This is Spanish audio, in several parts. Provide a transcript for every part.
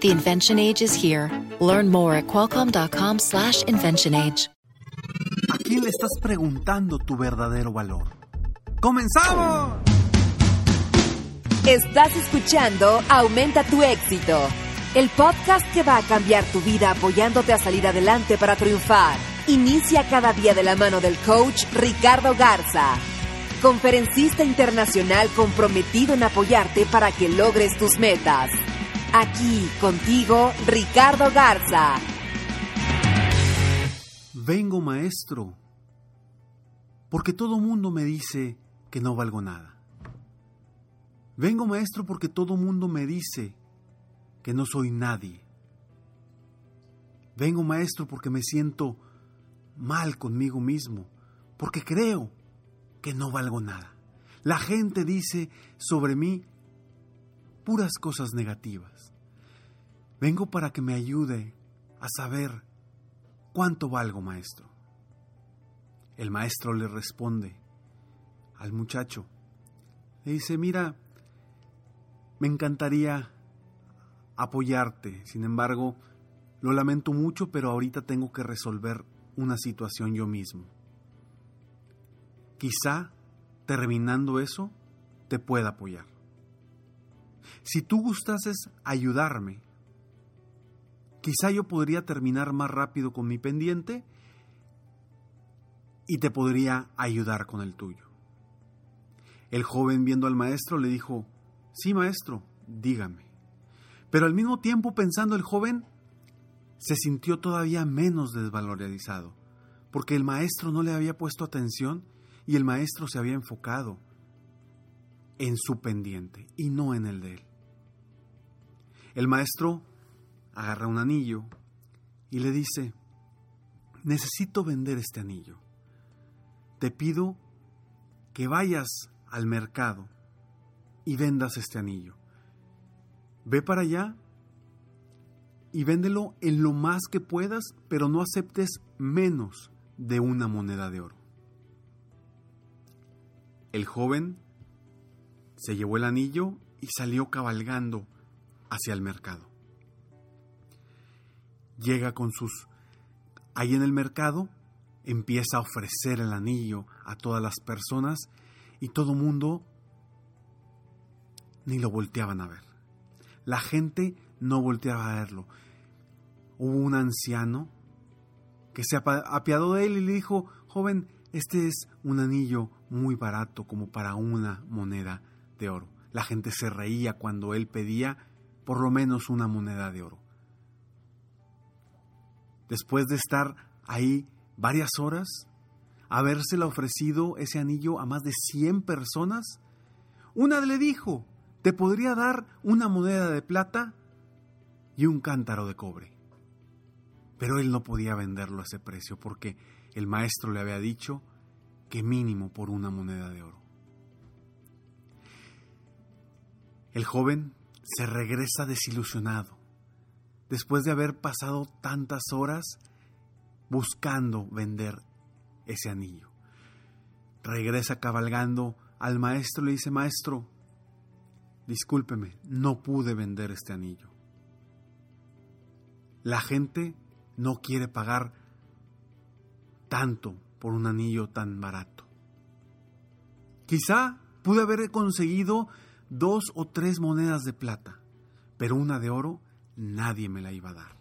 The invention age is here. Learn more at qualcomm.com/slash invention age. ¿A quién le estás preguntando tu verdadero valor? ¡Comenzamos! Estás escuchando Aumenta tu éxito, el podcast que va a cambiar tu vida apoyándote a salir adelante para triunfar. Inicia cada día de la mano del coach Ricardo Garza, conferencista internacional comprometido en apoyarte para que logres tus metas. Aquí contigo, Ricardo Garza. Vengo maestro, porque todo mundo me dice que no valgo nada. Vengo maestro porque todo mundo me dice que no soy nadie. Vengo maestro porque me siento mal conmigo mismo, porque creo que no valgo nada. La gente dice sobre mí puras cosas negativas. Vengo para que me ayude a saber cuánto valgo, maestro. El maestro le responde al muchacho. Le dice, mira, me encantaría apoyarte, sin embargo, lo lamento mucho, pero ahorita tengo que resolver una situación yo mismo. Quizá, terminando eso, te pueda apoyar. Si tú gustases ayudarme, quizá yo podría terminar más rápido con mi pendiente y te podría ayudar con el tuyo. El joven viendo al maestro le dijo, sí maestro, dígame. Pero al mismo tiempo pensando el joven, se sintió todavía menos desvalorizado, porque el maestro no le había puesto atención y el maestro se había enfocado en su pendiente y no en el de él. El maestro agarra un anillo y le dice, necesito vender este anillo. Te pido que vayas al mercado y vendas este anillo. Ve para allá y véndelo en lo más que puedas, pero no aceptes menos de una moneda de oro. El joven se llevó el anillo y salió cabalgando hacia el mercado. Llega con sus... Ahí en el mercado empieza a ofrecer el anillo a todas las personas y todo mundo ni lo volteaban a ver. La gente no volteaba a verlo. Hubo un anciano que se apiadó de él y le dijo, joven, este es un anillo muy barato como para una moneda oro. La gente se reía cuando él pedía por lo menos una moneda de oro. Después de estar ahí varias horas, habérsela ofrecido ese anillo a más de 100 personas, una le dijo, te podría dar una moneda de plata y un cántaro de cobre. Pero él no podía venderlo a ese precio porque el maestro le había dicho que mínimo por una moneda de oro. El joven se regresa desilusionado, después de haber pasado tantas horas buscando vender ese anillo. Regresa cabalgando al maestro y le dice, maestro, discúlpeme, no pude vender este anillo. La gente no quiere pagar tanto por un anillo tan barato. Quizá pude haber conseguido dos o tres monedas de plata, pero una de oro nadie me la iba a dar.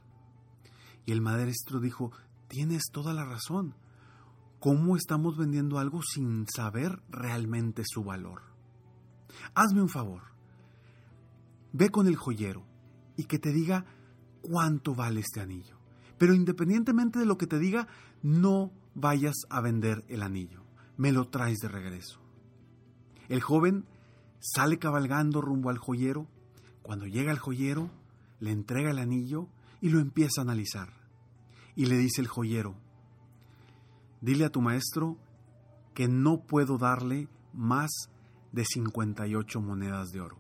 Y el maestro dijo, tienes toda la razón. ¿Cómo estamos vendiendo algo sin saber realmente su valor? Hazme un favor. Ve con el joyero y que te diga cuánto vale este anillo. Pero independientemente de lo que te diga, no vayas a vender el anillo. Me lo traes de regreso. El joven sale cabalgando rumbo al joyero. Cuando llega al joyero, le entrega el anillo y lo empieza a analizar. Y le dice el joyero, dile a tu maestro que no puedo darle más de 58 monedas de oro.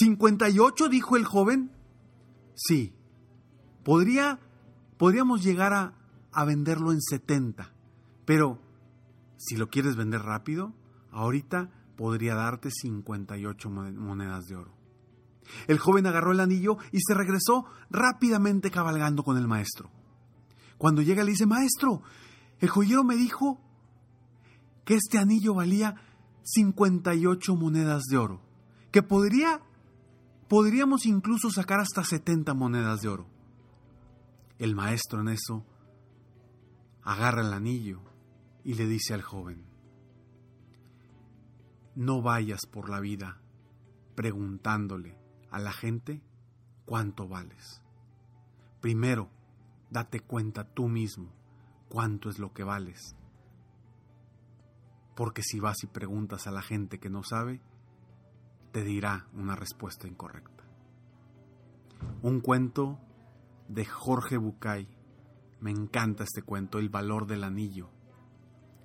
¿58? dijo el joven. Sí, podría, podríamos llegar a, a venderlo en 70, pero si lo quieres vender rápido, ahorita podría darte 58 monedas de oro. El joven agarró el anillo y se regresó rápidamente cabalgando con el maestro. Cuando llega le dice, maestro, el joyero me dijo que este anillo valía 58 monedas de oro, que podría, podríamos incluso sacar hasta 70 monedas de oro. El maestro en eso agarra el anillo y le dice al joven, no vayas por la vida preguntándole a la gente cuánto vales. Primero, date cuenta tú mismo cuánto es lo que vales. Porque si vas y preguntas a la gente que no sabe, te dirá una respuesta incorrecta. Un cuento de Jorge Bucay. Me encanta este cuento, El valor del anillo.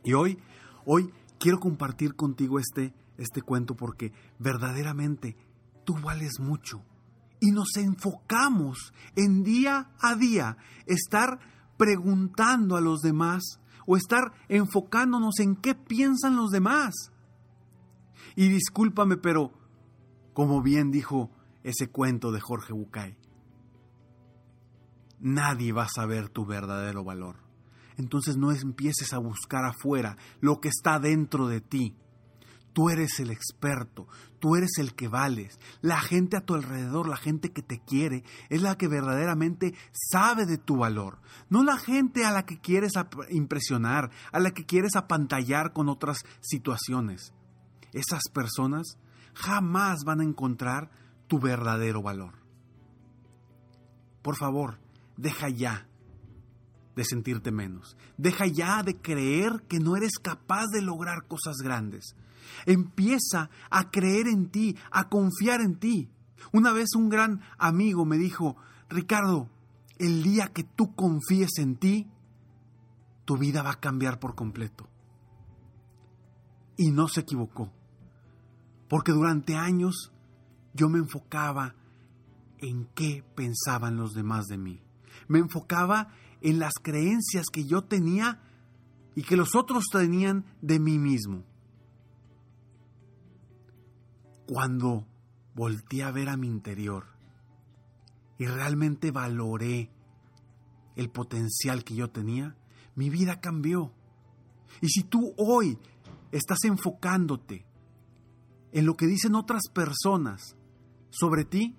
Y hoy, hoy quiero compartir contigo este, este cuento porque verdaderamente tú vales mucho. Y nos enfocamos en día a día estar preguntando a los demás o estar enfocándonos en qué piensan los demás. Y discúlpame, pero como bien dijo ese cuento de Jorge Bucay, nadie va a saber tu verdadero valor. Entonces no empieces a buscar afuera lo que está dentro de ti. Tú eres el experto, tú eres el que vales. La gente a tu alrededor, la gente que te quiere, es la que verdaderamente sabe de tu valor. No la gente a la que quieres impresionar, a la que quieres apantallar con otras situaciones. Esas personas jamás van a encontrar tu verdadero valor. Por favor, deja ya de sentirte menos. Deja ya de creer que no eres capaz de lograr cosas grandes. Empieza a creer en ti, a confiar en ti. Una vez un gran amigo me dijo, Ricardo, el día que tú confíes en ti, tu vida va a cambiar por completo. Y no se equivocó, porque durante años yo me enfocaba en qué pensaban los demás de mí. Me enfocaba en las creencias que yo tenía y que los otros tenían de mí mismo. Cuando volteé a ver a mi interior y realmente valoré el potencial que yo tenía, mi vida cambió. Y si tú hoy estás enfocándote en lo que dicen otras personas sobre ti,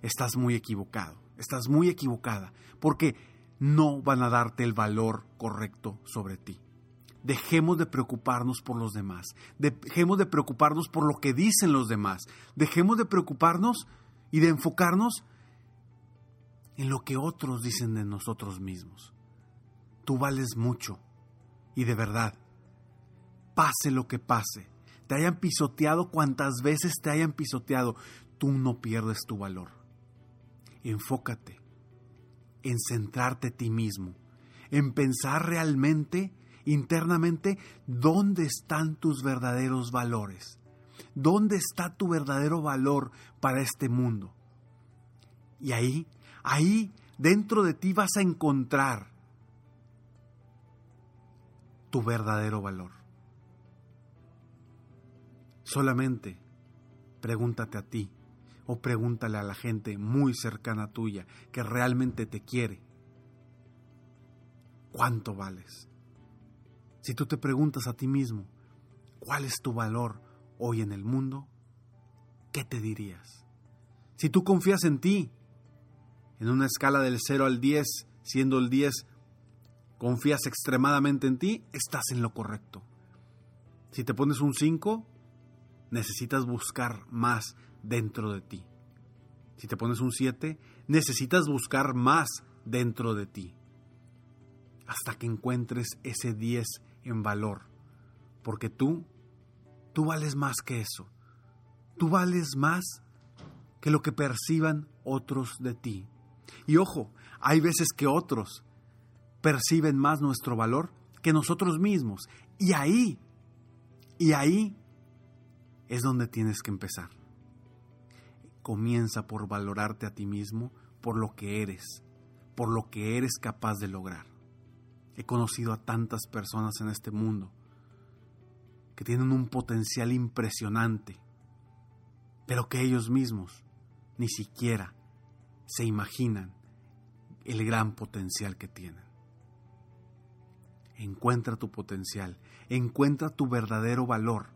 estás muy equivocado, estás muy equivocada, porque no van a darte el valor correcto sobre ti. Dejemos de preocuparnos por los demás. Dejemos de preocuparnos por lo que dicen los demás. Dejemos de preocuparnos y de enfocarnos en lo que otros dicen de nosotros mismos. Tú vales mucho y de verdad, pase lo que pase, te hayan pisoteado cuantas veces te hayan pisoteado, tú no pierdes tu valor. Enfócate en centrarte en ti mismo, en pensar realmente internamente dónde están tus verdaderos valores. ¿Dónde está tu verdadero valor para este mundo? Y ahí, ahí dentro de ti vas a encontrar tu verdadero valor. Solamente pregúntate a ti o pregúntale a la gente muy cercana tuya que realmente te quiere. ¿Cuánto vales? Si tú te preguntas a ti mismo, ¿cuál es tu valor hoy en el mundo? ¿Qué te dirías? Si tú confías en ti, en una escala del 0 al 10, siendo el 10, confías extremadamente en ti, estás en lo correcto. Si te pones un 5, necesitas buscar más dentro de ti. Si te pones un 7, necesitas buscar más dentro de ti. Hasta que encuentres ese 10 en valor, porque tú, tú vales más que eso. Tú vales más que lo que perciban otros de ti. Y ojo, hay veces que otros perciben más nuestro valor que nosotros mismos. Y ahí, y ahí es donde tienes que empezar. Comienza por valorarte a ti mismo, por lo que eres, por lo que eres capaz de lograr. He conocido a tantas personas en este mundo que tienen un potencial impresionante, pero que ellos mismos ni siquiera se imaginan el gran potencial que tienen. Encuentra tu potencial, encuentra tu verdadero valor,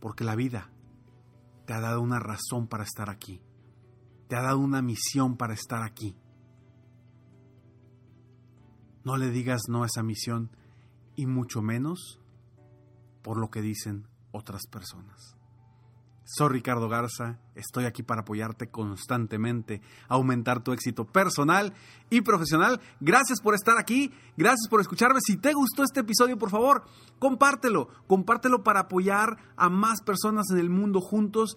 porque la vida te ha dado una razón para estar aquí, te ha dado una misión para estar aquí. No le digas no a esa misión y mucho menos por lo que dicen otras personas. Soy Ricardo Garza, estoy aquí para apoyarte constantemente, aumentar tu éxito personal y profesional. Gracias por estar aquí, gracias por escucharme. Si te gustó este episodio, por favor, compártelo, compártelo para apoyar a más personas en el mundo juntos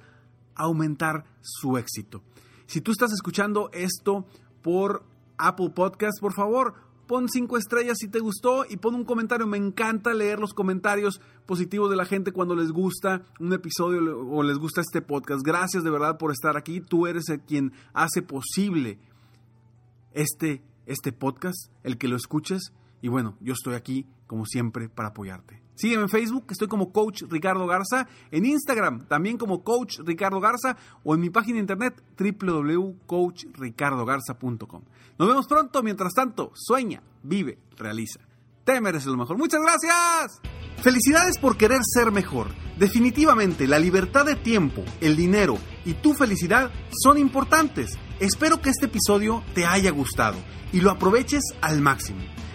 a aumentar su éxito. Si tú estás escuchando esto por Apple Podcast, por favor, pon cinco estrellas si te gustó y pon un comentario. Me encanta leer los comentarios positivos de la gente cuando les gusta un episodio o les gusta este podcast. Gracias de verdad por estar aquí. Tú eres el quien hace posible este, este podcast, el que lo escuches. Y bueno, yo estoy aquí como siempre para apoyarte. Sígueme en Facebook, estoy como Coach Ricardo Garza, en Instagram también como Coach Ricardo Garza o en mi página de internet www.coachricardogarza.com. Nos vemos pronto, mientras tanto, sueña, vive, realiza. Te mereces lo mejor. Muchas gracias. Felicidades por querer ser mejor. Definitivamente la libertad de tiempo, el dinero y tu felicidad son importantes. Espero que este episodio te haya gustado y lo aproveches al máximo.